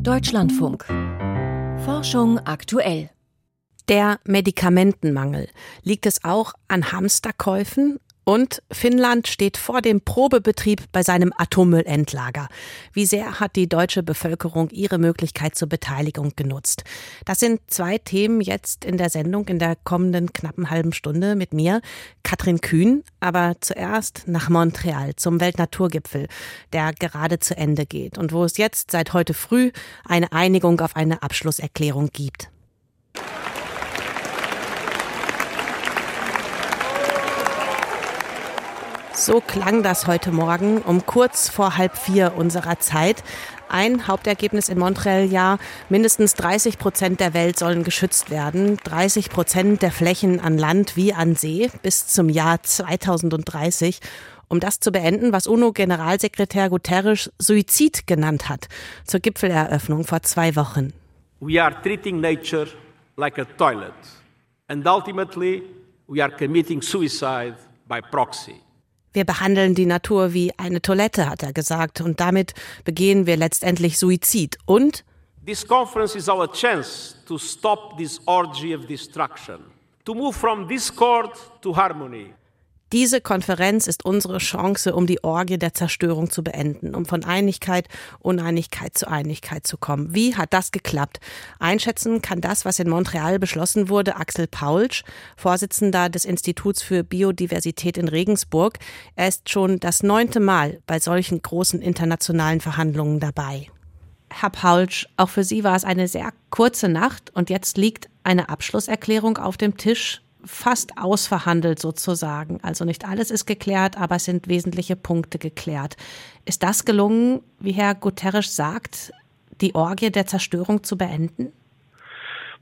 Deutschlandfunk. Forschung aktuell. Der Medikamentenmangel. Liegt es auch an Hamsterkäufen? Und Finnland steht vor dem Probebetrieb bei seinem Atommüllendlager. Wie sehr hat die deutsche Bevölkerung ihre Möglichkeit zur Beteiligung genutzt? Das sind zwei Themen jetzt in der Sendung in der kommenden knappen halben Stunde mit mir, Katrin Kühn. Aber zuerst nach Montreal zum Weltnaturgipfel, der gerade zu Ende geht und wo es jetzt seit heute früh eine Einigung auf eine Abschlusserklärung gibt. So klang das heute Morgen um kurz vor halb vier unserer Zeit. Ein Hauptergebnis in Montreal ja, mindestens 30 Prozent der Welt sollen geschützt werden. 30 Prozent der Flächen an Land wie an See bis zum Jahr 2030. Um das zu beenden, was UNO-Generalsekretär Guterres Suizid genannt hat, zur Gipfeleröffnung vor zwei Wochen. We are treating nature like a toilet. And ultimately, we are committing suicide by proxy. Wir behandeln die Natur wie eine Toilette, hat er gesagt, und damit begehen wir letztendlich Suizid. Und This conference is our chance to stop this orgy of destruction, to move from discord to harmony. Diese Konferenz ist unsere Chance, um die Orgie der Zerstörung zu beenden, um von Einigkeit, Uneinigkeit zu Einigkeit zu kommen. Wie hat das geklappt? Einschätzen kann das, was in Montreal beschlossen wurde, Axel Paulsch, Vorsitzender des Instituts für Biodiversität in Regensburg. Er ist schon das neunte Mal bei solchen großen internationalen Verhandlungen dabei. Herr Paulsch, auch für Sie war es eine sehr kurze Nacht und jetzt liegt eine Abschlusserklärung auf dem Tisch fast ausverhandelt sozusagen. Also nicht alles ist geklärt, aber es sind wesentliche Punkte geklärt. Ist das gelungen, wie Herr Guterres sagt, die Orgie der Zerstörung zu beenden?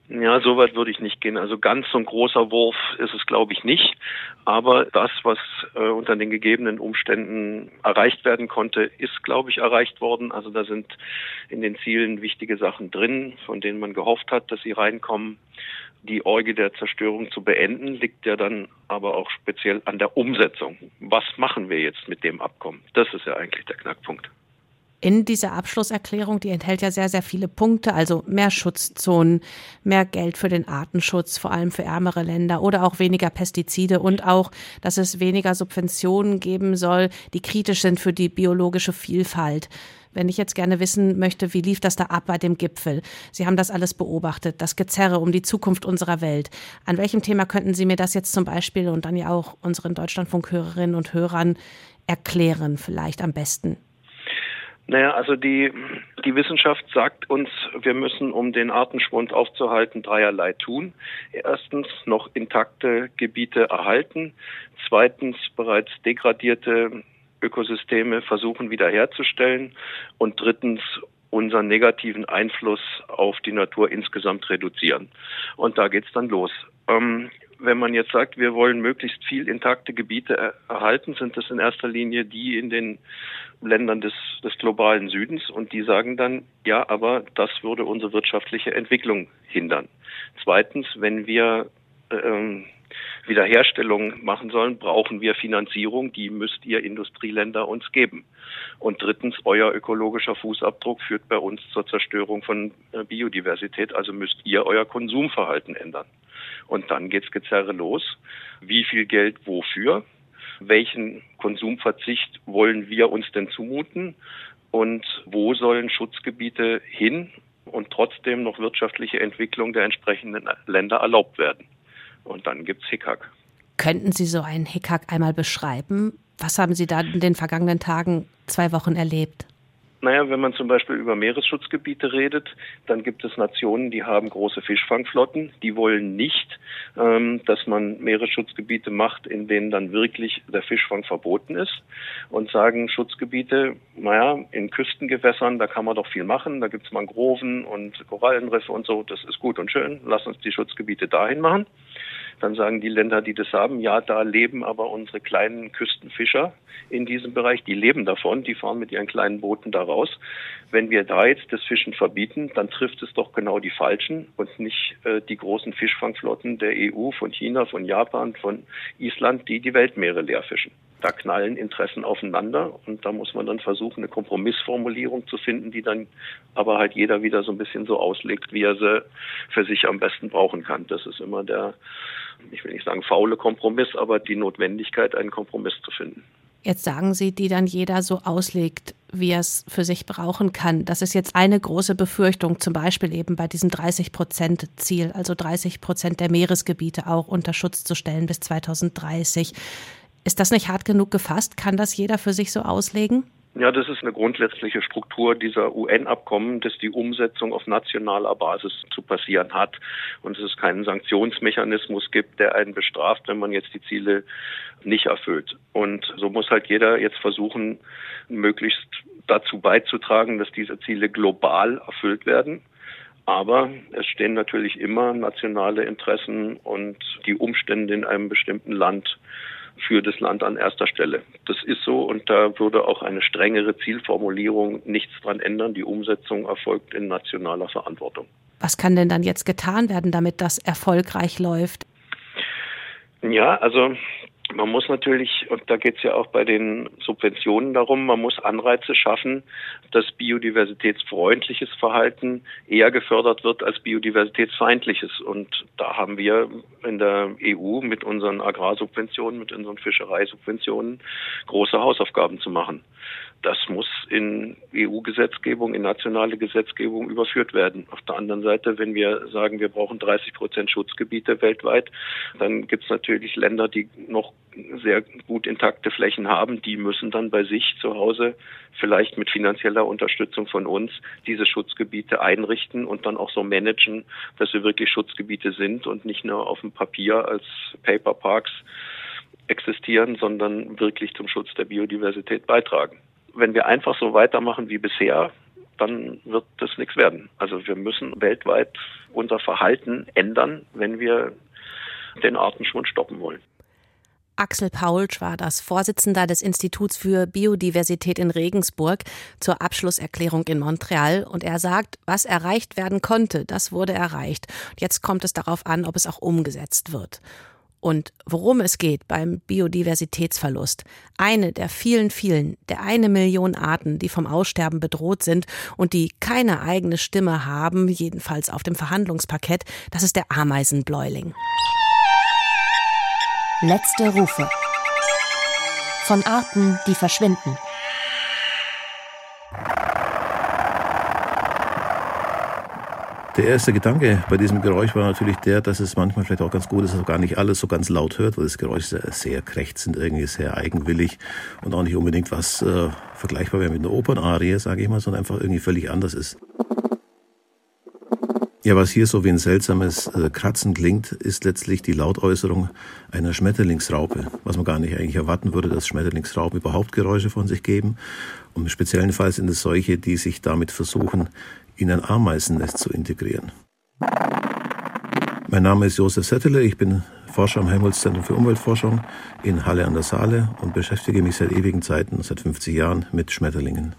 Ja, so weit würde ich nicht gehen. Also ganz so ein großer Wurf ist es, glaube ich, nicht. Aber das, was äh, unter den gegebenen Umständen erreicht werden konnte, ist, glaube ich, erreicht worden. Also da sind in den Zielen wichtige Sachen drin, von denen man gehofft hat, dass sie reinkommen. Die Orgie der Zerstörung zu beenden, liegt ja dann aber auch speziell an der Umsetzung. Was machen wir jetzt mit dem Abkommen? Das ist ja eigentlich der Knackpunkt in dieser Abschlusserklärung, die enthält ja sehr, sehr viele Punkte, also mehr Schutzzonen, mehr Geld für den Artenschutz, vor allem für ärmere Länder oder auch weniger Pestizide und auch, dass es weniger Subventionen geben soll, die kritisch sind für die biologische Vielfalt. Wenn ich jetzt gerne wissen möchte, wie lief das da ab bei dem Gipfel? Sie haben das alles beobachtet, das Gezerre um die Zukunft unserer Welt. An welchem Thema könnten Sie mir das jetzt zum Beispiel und dann ja auch unseren Deutschlandfunkhörerinnen und Hörern erklären, vielleicht am besten? Naja, also die, die Wissenschaft sagt uns, wir müssen, um den Artenschwund aufzuhalten, dreierlei tun. Erstens noch intakte Gebiete erhalten. Zweitens bereits degradierte Ökosysteme versuchen wiederherzustellen. Und drittens unseren negativen Einfluss auf die Natur insgesamt reduzieren. Und da geht's dann los. Ähm, wenn man jetzt sagt, wir wollen möglichst viel intakte Gebiete erhalten, sind das in erster Linie die in den Ländern des, des globalen Südens und die sagen dann, ja, aber das würde unsere wirtschaftliche Entwicklung hindern. Zweitens, wenn wir ähm, Wiederherstellung machen sollen, brauchen wir Finanzierung, die müsst ihr Industrieländer uns geben. Und drittens, euer ökologischer Fußabdruck führt bei uns zur Zerstörung von äh, Biodiversität, also müsst ihr euer Konsumverhalten ändern. Und dann geht's Gezerre los. Wie viel Geld wofür? welchen Konsumverzicht wollen wir uns denn zumuten und wo sollen Schutzgebiete hin und trotzdem noch wirtschaftliche Entwicklung der entsprechenden Länder erlaubt werden. Und dann gibt's Hickhack. Könnten Sie so einen Hickhack einmal beschreiben? Was haben Sie da in den vergangenen Tagen, zwei Wochen erlebt? Naja, wenn man zum Beispiel über Meeresschutzgebiete redet, dann gibt es Nationen, die haben große Fischfangflotten. Die wollen nicht, ähm, dass man Meeresschutzgebiete macht, in denen dann wirklich der Fischfang verboten ist und sagen Schutzgebiete, naja, in Küstengewässern, da kann man doch viel machen. Da gibt es Mangroven und Korallenriffe und so. Das ist gut und schön. Lass uns die Schutzgebiete dahin machen. Dann sagen die Länder, die das haben, ja, da leben aber unsere kleinen Küstenfischer in diesem Bereich, die leben davon, die fahren mit ihren kleinen Booten da raus. Wenn wir da jetzt das Fischen verbieten, dann trifft es doch genau die Falschen und nicht äh, die großen Fischfangflotten der EU, von China, von Japan, von Island, die die Weltmeere leer fischen. Da knallen Interessen aufeinander und da muss man dann versuchen, eine Kompromissformulierung zu finden, die dann aber halt jeder wieder so ein bisschen so auslegt, wie er sie für sich am besten brauchen kann. Das ist immer der, ich will nicht sagen faule Kompromiss, aber die Notwendigkeit, einen Kompromiss zu finden. Jetzt sagen Sie, die dann jeder so auslegt, wie er es für sich brauchen kann. Das ist jetzt eine große Befürchtung, zum Beispiel eben bei diesem 30-Prozent-Ziel, also 30 Prozent der Meeresgebiete auch unter Schutz zu stellen bis 2030. Ist das nicht hart genug gefasst? Kann das jeder für sich so auslegen? Ja, das ist eine grundsätzliche Struktur dieser UN-Abkommen, dass die Umsetzung auf nationaler Basis zu passieren hat und es keinen Sanktionsmechanismus gibt, der einen bestraft, wenn man jetzt die Ziele nicht erfüllt. Und so muss halt jeder jetzt versuchen, möglichst dazu beizutragen, dass diese Ziele global erfüllt werden. Aber es stehen natürlich immer nationale Interessen und die Umstände in einem bestimmten Land für das Land an erster Stelle. Das ist so und da würde auch eine strengere Zielformulierung nichts dran ändern. Die Umsetzung erfolgt in nationaler Verantwortung. Was kann denn dann jetzt getan werden, damit das erfolgreich läuft? Ja, also man muss natürlich, und da geht es ja auch bei den Subventionen darum, man muss Anreize schaffen, dass biodiversitätsfreundliches Verhalten eher gefördert wird als biodiversitätsfeindliches. Und da haben wir in der EU mit unseren Agrarsubventionen, mit unseren Fischereisubventionen große Hausaufgaben zu machen das muss in EU-Gesetzgebung, in nationale Gesetzgebung überführt werden. Auf der anderen Seite, wenn wir sagen, wir brauchen 30 Prozent Schutzgebiete weltweit, dann gibt es natürlich Länder, die noch sehr gut intakte Flächen haben. Die müssen dann bei sich zu Hause vielleicht mit finanzieller Unterstützung von uns diese Schutzgebiete einrichten und dann auch so managen, dass sie wirklich Schutzgebiete sind und nicht nur auf dem Papier als Paper Parks existieren, sondern wirklich zum Schutz der Biodiversität beitragen wenn wir einfach so weitermachen wie bisher, dann wird das nichts werden. Also wir müssen weltweit unser Verhalten ändern, wenn wir den Artenschwund stoppen wollen. Axel Paulsch war das Vorsitzender des Instituts für Biodiversität in Regensburg zur Abschlusserklärung in Montreal. Und er sagt, was erreicht werden konnte, das wurde erreicht. Jetzt kommt es darauf an, ob es auch umgesetzt wird und worum es geht beim Biodiversitätsverlust. Eine der vielen, vielen, der eine Million Arten, die vom Aussterben bedroht sind und die keine eigene Stimme haben, jedenfalls auf dem Verhandlungsparkett, das ist der Ameisenbläuling. Letzte Rufe. Von Arten, die verschwinden. Der erste Gedanke bei diesem Geräusch war natürlich der, dass es manchmal vielleicht auch ganz gut ist, dass man gar nicht alles so ganz laut hört, weil das Geräusch sehr, sehr krächzend, irgendwie sehr eigenwillig und auch nicht unbedingt was äh, vergleichbar wäre mit einer Opernarie, sage ich mal, sondern einfach irgendwie völlig anders ist. Ja, was hier so wie ein seltsames äh, Kratzen klingt, ist letztlich die Lautäußerung einer Schmetterlingsraupe, was man gar nicht eigentlich erwarten würde, dass Schmetterlingsraupen überhaupt Geräusche von sich geben. Und im speziellen Fall sind es solche, die sich damit versuchen, in ein Ameisennest zu integrieren. Mein Name ist Josef Settele, ich bin Forscher am Helmholtz-Zentrum für Umweltforschung in Halle an der Saale und beschäftige mich seit ewigen Zeiten, seit 50 Jahren, mit Schmetterlingen.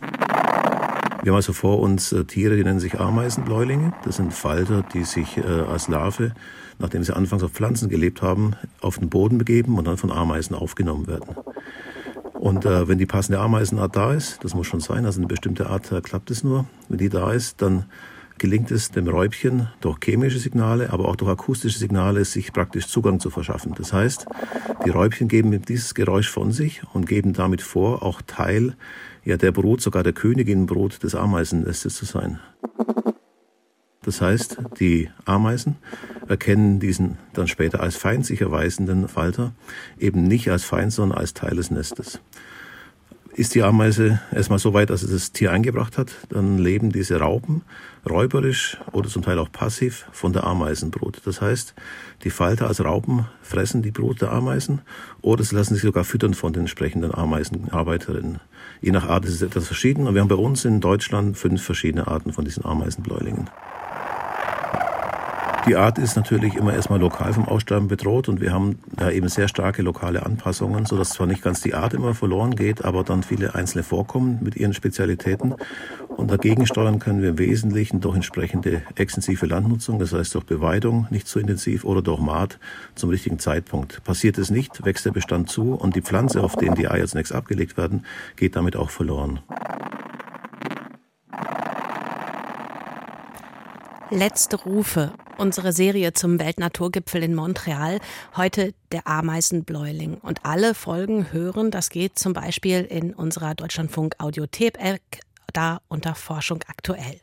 Wir haben also vor uns äh, Tiere, die nennen sich Ameisenbläulinge. Das sind Falter, die sich äh, als Larve, nachdem sie anfangs auf Pflanzen gelebt haben, auf den Boden begeben und dann von Ameisen aufgenommen werden. Und äh, wenn die passende Ameisenart da ist, das muss schon sein, also eine bestimmte Art äh, klappt es nur, wenn die da ist, dann gelingt es dem Räubchen durch chemische Signale, aber auch durch akustische Signale, sich praktisch Zugang zu verschaffen. Das heißt, die Räubchen geben dieses Geräusch von sich und geben damit vor, auch Teil ja, der Brut, sogar der Königinbrut des Ameisennestes zu sein. Das heißt, die Ameisen erkennen diesen dann später als Feind sich erweisenden Falter eben nicht als Feind, sondern als Teil des Nestes. Ist die Ameise erstmal so weit, dass sie das Tier eingebracht hat, dann leben diese Raupen räuberisch oder zum Teil auch passiv von der Ameisenbrut. Das heißt, die Falter als Raupen fressen die Brut der Ameisen oder sie lassen sich sogar füttern von den entsprechenden Ameisenarbeiterinnen. Je nach Art ist es etwas verschieden und wir haben bei uns in Deutschland fünf verschiedene Arten von diesen Ameisenbläulingen. Die Art ist natürlich immer erstmal lokal vom Aussterben bedroht und wir haben da eben sehr starke lokale Anpassungen, sodass zwar nicht ganz die Art immer verloren geht, aber dann viele einzelne vorkommen mit ihren Spezialitäten. Und dagegen steuern können wir im Wesentlichen durch entsprechende extensive Landnutzung, das heißt durch Beweidung, nicht zu intensiv, oder durch Maat zum richtigen Zeitpunkt. Passiert es nicht, wächst der Bestand zu und die Pflanze, auf denen die Eier zunächst abgelegt werden, geht damit auch verloren. Letzte Rufe. Unsere Serie zum Weltnaturgipfel in Montreal. Heute der Ameisenbläuling. Und alle Folgen hören, das geht zum Beispiel in unserer Deutschlandfunk Audiothek, da unter Forschung aktuell.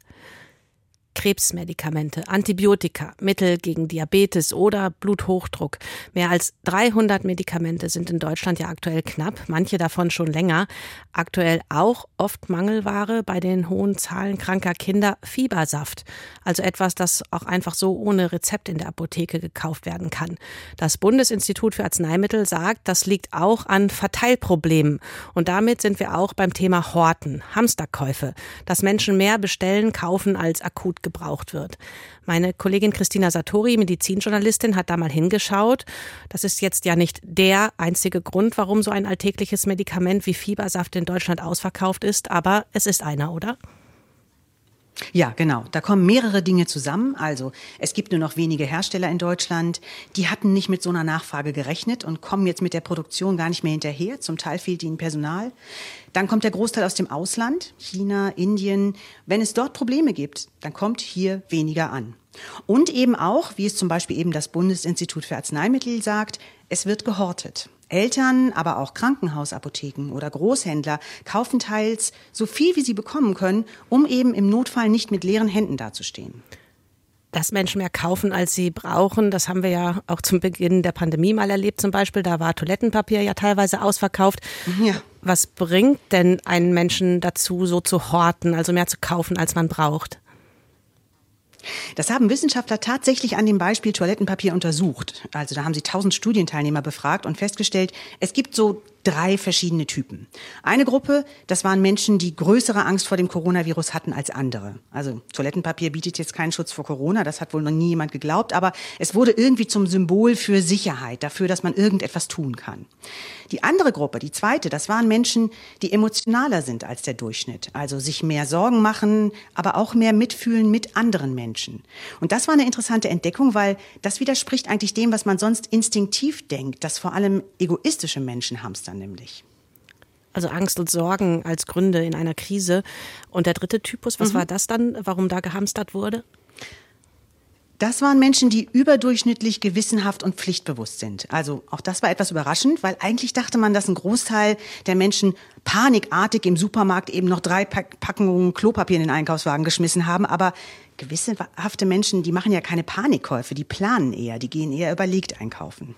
Krebsmedikamente, Antibiotika, Mittel gegen Diabetes oder Bluthochdruck. Mehr als 300 Medikamente sind in Deutschland ja aktuell knapp, manche davon schon länger. Aktuell auch oft Mangelware bei den hohen Zahlen kranker Kinder Fiebersaft, also etwas, das auch einfach so ohne Rezept in der Apotheke gekauft werden kann. Das Bundesinstitut für Arzneimittel sagt, das liegt auch an Verteilproblemen. Und damit sind wir auch beim Thema Horten, Hamsterkäufe, dass Menschen mehr bestellen, kaufen als akut gebraucht wird. Meine Kollegin Christina Satori, Medizinjournalistin, hat da mal hingeschaut. Das ist jetzt ja nicht der einzige Grund, warum so ein alltägliches Medikament wie Fiebersaft in Deutschland ausverkauft ist, aber es ist einer, oder? Ja, genau. Da kommen mehrere Dinge zusammen. Also es gibt nur noch wenige Hersteller in Deutschland. Die hatten nicht mit so einer Nachfrage gerechnet und kommen jetzt mit der Produktion gar nicht mehr hinterher. Zum Teil fehlt ihnen Personal. Dann kommt der Großteil aus dem Ausland, China, Indien. Wenn es dort Probleme gibt, dann kommt hier weniger an. Und eben auch, wie es zum Beispiel eben das Bundesinstitut für Arzneimittel sagt, es wird gehortet. Eltern, aber auch Krankenhausapotheken oder Großhändler kaufen teils so viel, wie sie bekommen können, um eben im Notfall nicht mit leeren Händen dazustehen. Dass Menschen mehr kaufen, als sie brauchen, das haben wir ja auch zum Beginn der Pandemie mal erlebt zum Beispiel. Da war Toilettenpapier ja teilweise ausverkauft. Ja. Was bringt denn einen Menschen dazu, so zu horten, also mehr zu kaufen, als man braucht? Das haben Wissenschaftler tatsächlich an dem Beispiel Toilettenpapier untersucht. Also da haben sie tausend Studienteilnehmer befragt und festgestellt, es gibt so drei verschiedene Typen. Eine Gruppe, das waren Menschen, die größere Angst vor dem Coronavirus hatten als andere. Also Toilettenpapier bietet jetzt keinen Schutz vor Corona, das hat wohl noch nie jemand geglaubt, aber es wurde irgendwie zum Symbol für Sicherheit, dafür, dass man irgendetwas tun kann. Die andere Gruppe, die zweite, das waren Menschen, die emotionaler sind als der Durchschnitt, also sich mehr Sorgen machen, aber auch mehr mitfühlen mit anderen Menschen. Und das war eine interessante Entdeckung, weil das widerspricht eigentlich dem, was man sonst instinktiv denkt, dass vor allem egoistische Menschen hamstern dann nämlich. Also Angst und Sorgen als Gründe in einer Krise. Und der dritte Typus, was mhm. war das dann, warum da gehamstert wurde? Das waren Menschen, die überdurchschnittlich gewissenhaft und pflichtbewusst sind. Also auch das war etwas überraschend, weil eigentlich dachte man, dass ein Großteil der Menschen panikartig im Supermarkt eben noch drei Packungen Klopapier in den Einkaufswagen geschmissen haben. Aber gewissenhafte Menschen, die machen ja keine Panikkäufe, die planen eher, die gehen eher überlegt einkaufen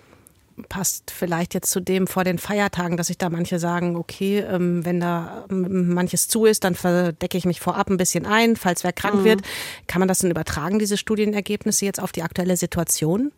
passt vielleicht jetzt zu dem vor den Feiertagen, dass sich da manche sagen, okay, ähm, wenn da ähm, manches zu ist, dann verdecke ich mich vorab ein bisschen ein, falls wer krank mhm. wird. Kann man das denn übertragen, diese Studienergebnisse jetzt auf die aktuelle Situation?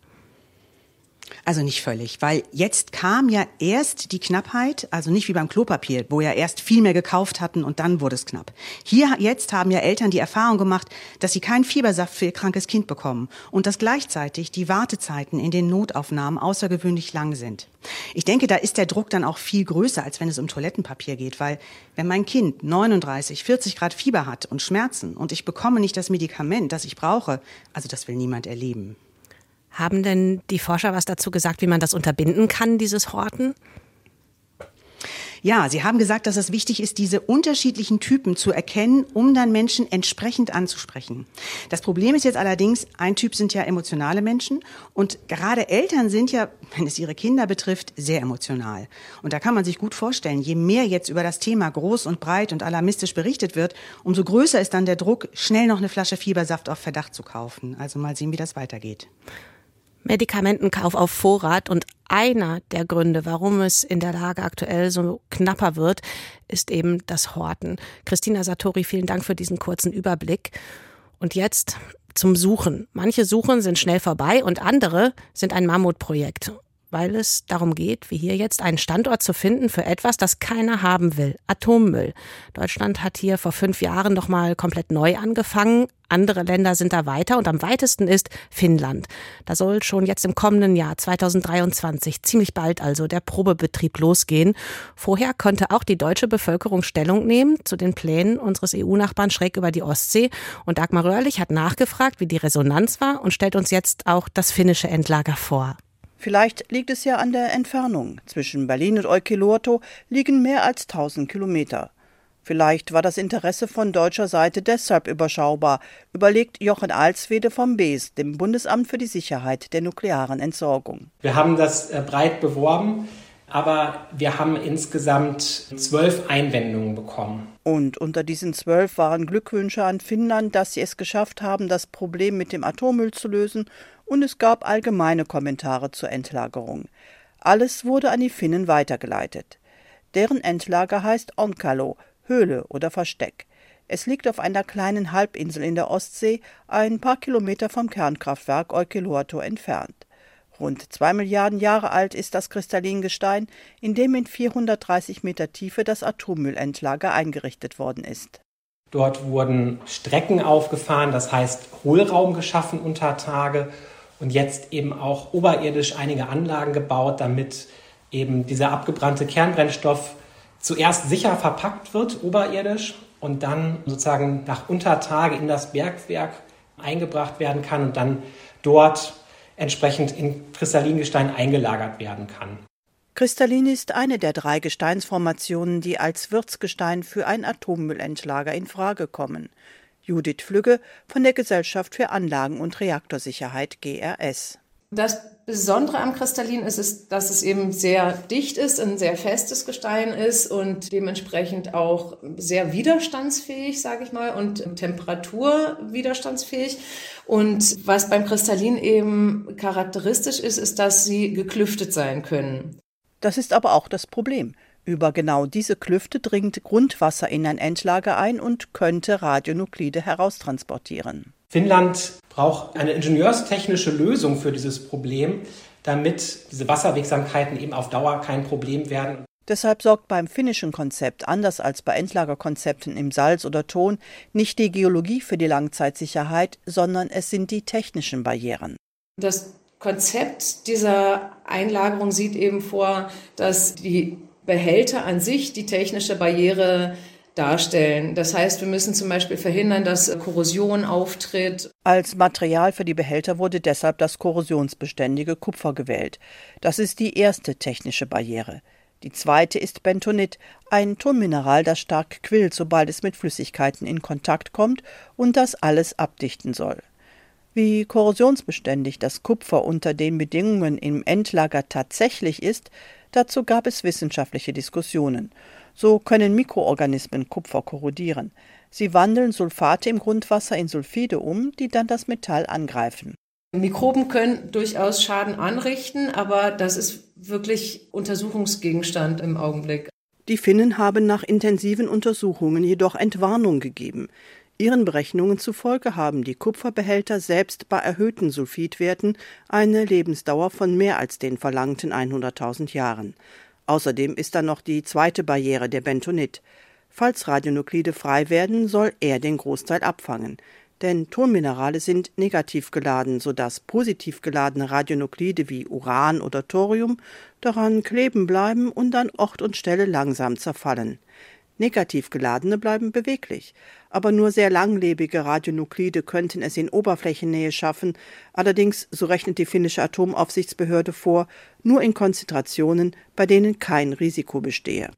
Also nicht völlig, weil jetzt kam ja erst die Knappheit, also nicht wie beim Klopapier, wo ja erst viel mehr gekauft hatten und dann wurde es knapp. Hier jetzt haben ja Eltern die Erfahrung gemacht, dass sie keinen Fiebersaft für ihr krankes Kind bekommen und dass gleichzeitig die Wartezeiten in den Notaufnahmen außergewöhnlich lang sind. Ich denke, da ist der Druck dann auch viel größer, als wenn es um Toilettenpapier geht, weil wenn mein Kind 39, 40 Grad Fieber hat und Schmerzen und ich bekomme nicht das Medikament, das ich brauche, also das will niemand erleben. Haben denn die Forscher was dazu gesagt, wie man das unterbinden kann, dieses Horten? Ja, Sie haben gesagt, dass es wichtig ist, diese unterschiedlichen Typen zu erkennen, um dann Menschen entsprechend anzusprechen. Das Problem ist jetzt allerdings, ein Typ sind ja emotionale Menschen und gerade Eltern sind ja, wenn es ihre Kinder betrifft, sehr emotional. Und da kann man sich gut vorstellen, je mehr jetzt über das Thema groß und breit und alarmistisch berichtet wird, umso größer ist dann der Druck, schnell noch eine Flasche Fiebersaft auf Verdacht zu kaufen. Also mal sehen, wie das weitergeht. Medikamentenkauf auf Vorrat und einer der Gründe, warum es in der Lage aktuell so knapper wird, ist eben das Horten. Christina Satori, vielen Dank für diesen kurzen Überblick. Und jetzt zum Suchen. Manche Suchen sind schnell vorbei und andere sind ein Mammutprojekt. Weil es darum geht, wie hier jetzt einen Standort zu finden für etwas, das keiner haben will, Atommüll. Deutschland hat hier vor fünf Jahren noch mal komplett neu angefangen. Andere Länder sind da weiter und am weitesten ist Finnland. Da soll schon jetzt im kommenden Jahr 2023, ziemlich bald also, der Probebetrieb losgehen. Vorher konnte auch die deutsche Bevölkerung Stellung nehmen zu den Plänen unseres EU-Nachbarn schräg über die Ostsee. Und Dagmar Röhrlich hat nachgefragt, wie die Resonanz war und stellt uns jetzt auch das finnische Endlager vor. Vielleicht liegt es ja an der Entfernung. Zwischen Berlin und Olkiluoto liegen mehr als 1000 Kilometer. Vielleicht war das Interesse von deutscher Seite deshalb überschaubar, überlegt Jochen Alswede vom BES, dem Bundesamt für die Sicherheit der nuklearen Entsorgung. Wir haben das äh, breit beworben, aber wir haben insgesamt zwölf Einwendungen bekommen. Und unter diesen zwölf waren Glückwünsche an Finnland, dass sie es geschafft haben, das Problem mit dem Atommüll zu lösen und es gab allgemeine Kommentare zur Endlagerung. Alles wurde an die Finnen weitergeleitet. Deren Endlager heißt Onkalo, Höhle oder Versteck. Es liegt auf einer kleinen Halbinsel in der Ostsee, ein paar Kilometer vom Kernkraftwerk Olkiluoto entfernt. Rund zwei Milliarden Jahre alt ist das Kristallingestein, in dem in 430 Meter Tiefe das Atommüllendlager eingerichtet worden ist. Dort wurden Strecken aufgefahren, das heißt Hohlraum geschaffen unter Tage und jetzt eben auch oberirdisch einige Anlagen gebaut, damit eben dieser abgebrannte Kernbrennstoff zuerst sicher verpackt wird, oberirdisch, und dann sozusagen nach Untertage in das Bergwerk eingebracht werden kann und dann dort entsprechend in Kristallingestein eingelagert werden kann. Kristallin ist eine der drei Gesteinsformationen, die als Wirtsgestein für ein Atommüllendlager in Frage kommen. Judith Flügge von der Gesellschaft für Anlagen- und Reaktorsicherheit GRS. Das Besondere am Kristallin ist, es, dass es eben sehr dicht ist, ein sehr festes Gestein ist und dementsprechend auch sehr widerstandsfähig, sage ich mal, und temperaturwiderstandsfähig. Und was beim Kristallin eben charakteristisch ist, ist, dass sie geklüftet sein können. Das ist aber auch das Problem. Über genau diese Klüfte dringt Grundwasser in ein Endlager ein und könnte Radionuklide heraustransportieren. Finnland braucht eine ingenieurstechnische Lösung für dieses Problem, damit diese Wasserwegsamkeiten eben auf Dauer kein Problem werden. Deshalb sorgt beim finnischen Konzept, anders als bei Endlagerkonzepten im Salz oder Ton, nicht die Geologie für die Langzeitsicherheit, sondern es sind die technischen Barrieren. Das Konzept dieser Einlagerung sieht eben vor, dass die Behälter an sich die technische Barriere darstellen. Das heißt, wir müssen zum Beispiel verhindern, dass Korrosion auftritt. Als Material für die Behälter wurde deshalb das korrosionsbeständige Kupfer gewählt. Das ist die erste technische Barriere. Die zweite ist Bentonit, ein Tonmineral, das stark quillt, sobald es mit Flüssigkeiten in Kontakt kommt und das alles abdichten soll. Wie korrosionsbeständig das Kupfer unter den Bedingungen im Endlager tatsächlich ist, Dazu gab es wissenschaftliche Diskussionen. So können Mikroorganismen Kupfer korrodieren. Sie wandeln Sulfate im Grundwasser in Sulfide um, die dann das Metall angreifen. Mikroben können durchaus Schaden anrichten, aber das ist wirklich Untersuchungsgegenstand im Augenblick. Die Finnen haben nach intensiven Untersuchungen jedoch Entwarnung gegeben. Ihren Berechnungen zufolge haben die Kupferbehälter selbst bei erhöhten Sulfidwerten eine Lebensdauer von mehr als den verlangten 100.000 Jahren. Außerdem ist da noch die zweite Barriere, der Bentonit. Falls Radionuklide frei werden, soll er den Großteil abfangen. Denn Tonminerale sind negativ geladen, sodass positiv geladene Radionuklide wie Uran oder Thorium daran kleben bleiben und an Ort und Stelle langsam zerfallen. Negativ geladene bleiben beweglich, aber nur sehr langlebige Radionuklide könnten es in Oberflächennähe schaffen, allerdings, so rechnet die finnische Atomaufsichtsbehörde vor, nur in Konzentrationen, bei denen kein Risiko bestehe.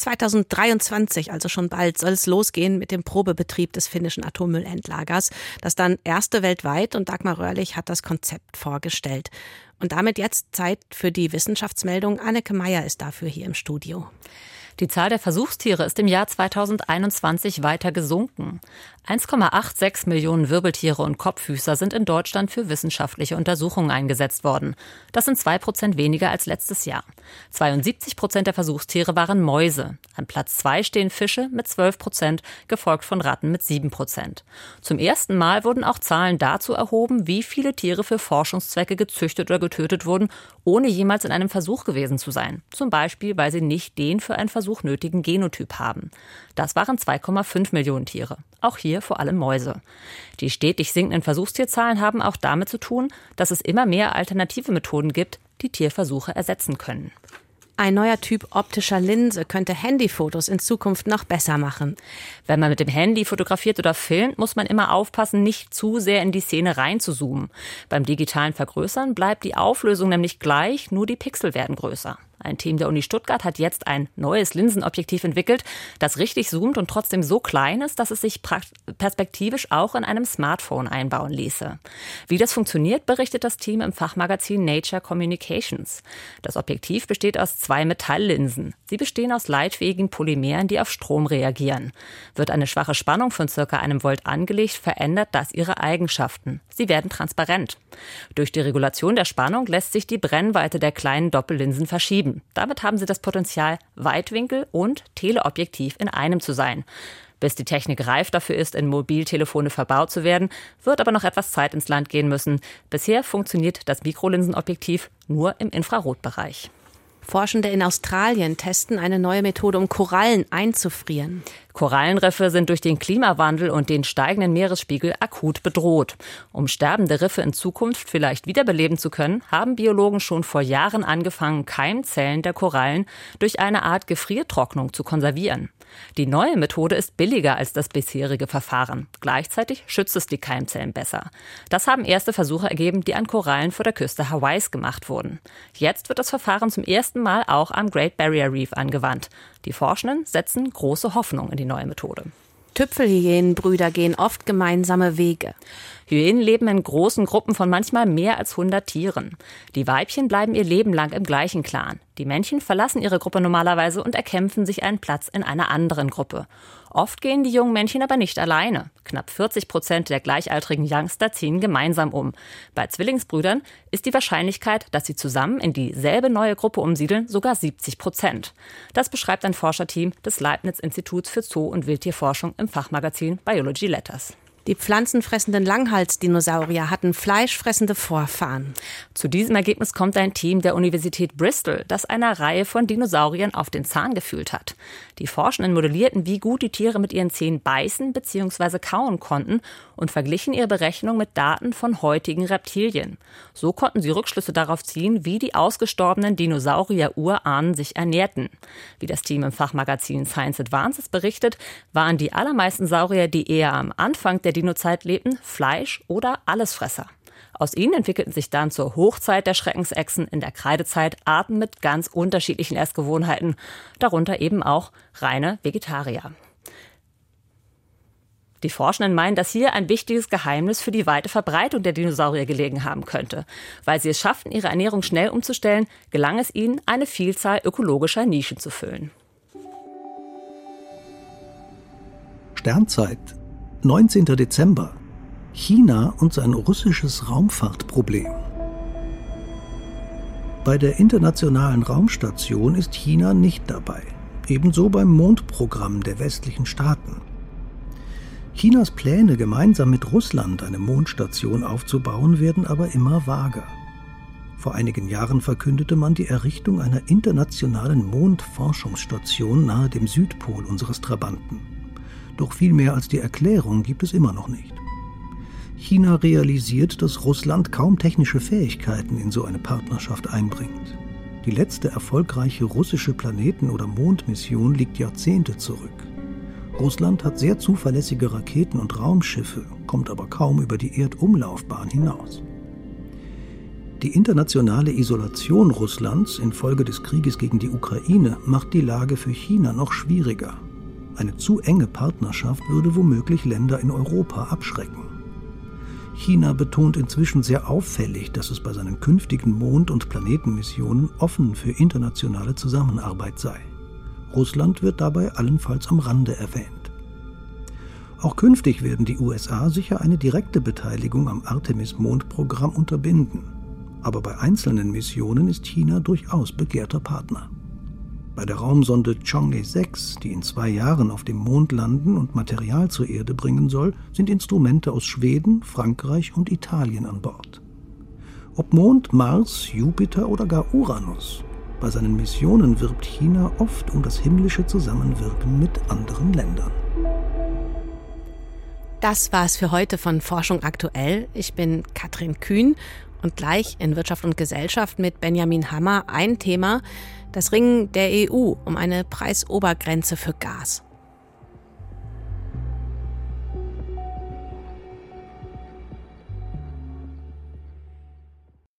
2023, also schon bald, soll es losgehen mit dem Probebetrieb des finnischen Atommüllendlagers. Das dann erste weltweit und Dagmar Röhrlich hat das Konzept vorgestellt. Und damit jetzt Zeit für die Wissenschaftsmeldung. Anneke Meyer ist dafür hier im Studio. Die Zahl der Versuchstiere ist im Jahr 2021 weiter gesunken. 1,86 Millionen Wirbeltiere und Kopffüßer sind in Deutschland für wissenschaftliche Untersuchungen eingesetzt worden. Das sind zwei Prozent weniger als letztes Jahr. 72 Prozent der Versuchstiere waren Mäuse. An Platz zwei stehen Fische mit 12 Prozent, gefolgt von Ratten mit 7 Prozent. Zum ersten Mal wurden auch Zahlen dazu erhoben, wie viele Tiere für Forschungszwecke gezüchtet oder getötet wurden, ohne jemals in einem Versuch gewesen zu sein. Zum Beispiel, weil sie nicht den für einen Versuch nötigen Genotyp haben. Das waren 2,5 Millionen Tiere. Auch hier vor allem Mäuse. Die stetig sinkenden Versuchstierzahlen haben auch damit zu tun, dass es immer mehr alternative Methoden gibt, die Tierversuche ersetzen können. Ein neuer Typ optischer Linse könnte Handyfotos in Zukunft noch besser machen. Wenn man mit dem Handy fotografiert oder filmt, muss man immer aufpassen, nicht zu sehr in die Szene reinzuzoomen. Beim digitalen Vergrößern bleibt die Auflösung nämlich gleich, nur die Pixel werden größer. Ein Team der Uni Stuttgart hat jetzt ein neues Linsenobjektiv entwickelt, das richtig zoomt und trotzdem so klein ist, dass es sich perspektivisch auch in einem Smartphone einbauen ließe. Wie das funktioniert, berichtet das Team im Fachmagazin Nature Communications. Das Objektiv besteht aus zwei Metalllinsen. Sie bestehen aus leitfähigen Polymeren, die auf Strom reagieren. Wird eine schwache Spannung von circa einem Volt angelegt, verändert das ihre Eigenschaften. Sie werden transparent. Durch die Regulation der Spannung lässt sich die Brennweite der kleinen Doppellinsen verschieben. 7. Damit haben sie das Potenzial, Weitwinkel und Teleobjektiv in einem zu sein. Bis die Technik reif dafür ist, in Mobiltelefone verbaut zu werden, wird aber noch etwas Zeit ins Land gehen müssen. Bisher funktioniert das Mikrolinsenobjektiv nur im Infrarotbereich. Forschende in Australien testen eine neue Methode, um Korallen einzufrieren. Korallenriffe sind durch den Klimawandel und den steigenden Meeresspiegel akut bedroht. Um sterbende Riffe in Zukunft vielleicht wiederbeleben zu können, haben Biologen schon vor Jahren angefangen, Keimzellen der Korallen durch eine Art Gefriertrocknung zu konservieren. Die neue Methode ist billiger als das bisherige Verfahren. Gleichzeitig schützt es die Keimzellen besser. Das haben erste Versuche ergeben, die an Korallen vor der Küste Hawaiis gemacht wurden. Jetzt wird das Verfahren zum ersten Mal auch am Great Barrier Reef angewandt. Die Forschenden setzen große Hoffnung in die neue Methode. Tüpfelhyänenbrüder gehen oft gemeinsame Wege. Hyänen leben in großen Gruppen von manchmal mehr als 100 Tieren. Die Weibchen bleiben ihr Leben lang im gleichen Clan. Die Männchen verlassen ihre Gruppe normalerweise und erkämpfen sich einen Platz in einer anderen Gruppe. Oft gehen die jungen Männchen aber nicht alleine. Knapp 40 Prozent der gleichaltrigen Youngster ziehen gemeinsam um. Bei Zwillingsbrüdern ist die Wahrscheinlichkeit, dass sie zusammen in dieselbe neue Gruppe umsiedeln, sogar 70 Prozent. Das beschreibt ein Forscherteam des Leibniz-Instituts für Zoo- und Wildtierforschung im Fachmagazin Biology Letters. Die pflanzenfressenden Langhalsdinosaurier hatten fleischfressende Vorfahren. Zu diesem Ergebnis kommt ein Team der Universität Bristol, das einer Reihe von Dinosauriern auf den Zahn gefühlt hat. Die Forschenden modellierten, wie gut die Tiere mit ihren Zähnen beißen bzw. kauen konnten und verglichen ihre Berechnung mit Daten von heutigen Reptilien. So konnten sie Rückschlüsse darauf ziehen, wie die ausgestorbenen Dinosaurier-Urahnen sich ernährten. Wie das Team im Fachmagazin Science Advances berichtet, waren die allermeisten Saurier, die eher am Anfang der Dinozeit lebten Fleisch- oder Allesfresser. Aus ihnen entwickelten sich dann zur Hochzeit der Schreckensechsen in der Kreidezeit Arten mit ganz unterschiedlichen Essgewohnheiten, darunter eben auch reine Vegetarier. Die Forschenden meinen, dass hier ein wichtiges Geheimnis für die weite Verbreitung der Dinosaurier gelegen haben könnte. Weil sie es schafften, ihre Ernährung schnell umzustellen, gelang es ihnen, eine Vielzahl ökologischer Nischen zu füllen. Sternzeit 19. Dezember. China und sein russisches Raumfahrtproblem. Bei der internationalen Raumstation ist China nicht dabei, ebenso beim Mondprogramm der westlichen Staaten. Chinas Pläne, gemeinsam mit Russland eine Mondstation aufzubauen, werden aber immer vager. Vor einigen Jahren verkündete man die Errichtung einer internationalen Mondforschungsstation nahe dem Südpol unseres Trabanten. Doch viel mehr als die Erklärung gibt es immer noch nicht. China realisiert, dass Russland kaum technische Fähigkeiten in so eine Partnerschaft einbringt. Die letzte erfolgreiche russische Planeten- oder Mondmission liegt Jahrzehnte zurück. Russland hat sehr zuverlässige Raketen und Raumschiffe, kommt aber kaum über die Erdumlaufbahn hinaus. Die internationale Isolation Russlands infolge des Krieges gegen die Ukraine macht die Lage für China noch schwieriger. Eine zu enge Partnerschaft würde womöglich Länder in Europa abschrecken. China betont inzwischen sehr auffällig, dass es bei seinen künftigen Mond- und Planetenmissionen offen für internationale Zusammenarbeit sei. Russland wird dabei allenfalls am Rande erwähnt. Auch künftig werden die USA sicher eine direkte Beteiligung am Artemis-Mondprogramm unterbinden. Aber bei einzelnen Missionen ist China durchaus begehrter Partner. Bei der Raumsonde Chang'e 6, die in zwei Jahren auf dem Mond landen und Material zur Erde bringen soll, sind Instrumente aus Schweden, Frankreich und Italien an Bord. Ob Mond, Mars, Jupiter oder gar Uranus, bei seinen Missionen wirbt China oft um das himmlische Zusammenwirken mit anderen Ländern. Das war es für heute von Forschung aktuell. Ich bin Katrin Kühn und gleich in Wirtschaft und Gesellschaft mit Benjamin Hammer ein Thema, das Ringen der EU um eine Preisobergrenze für Gas.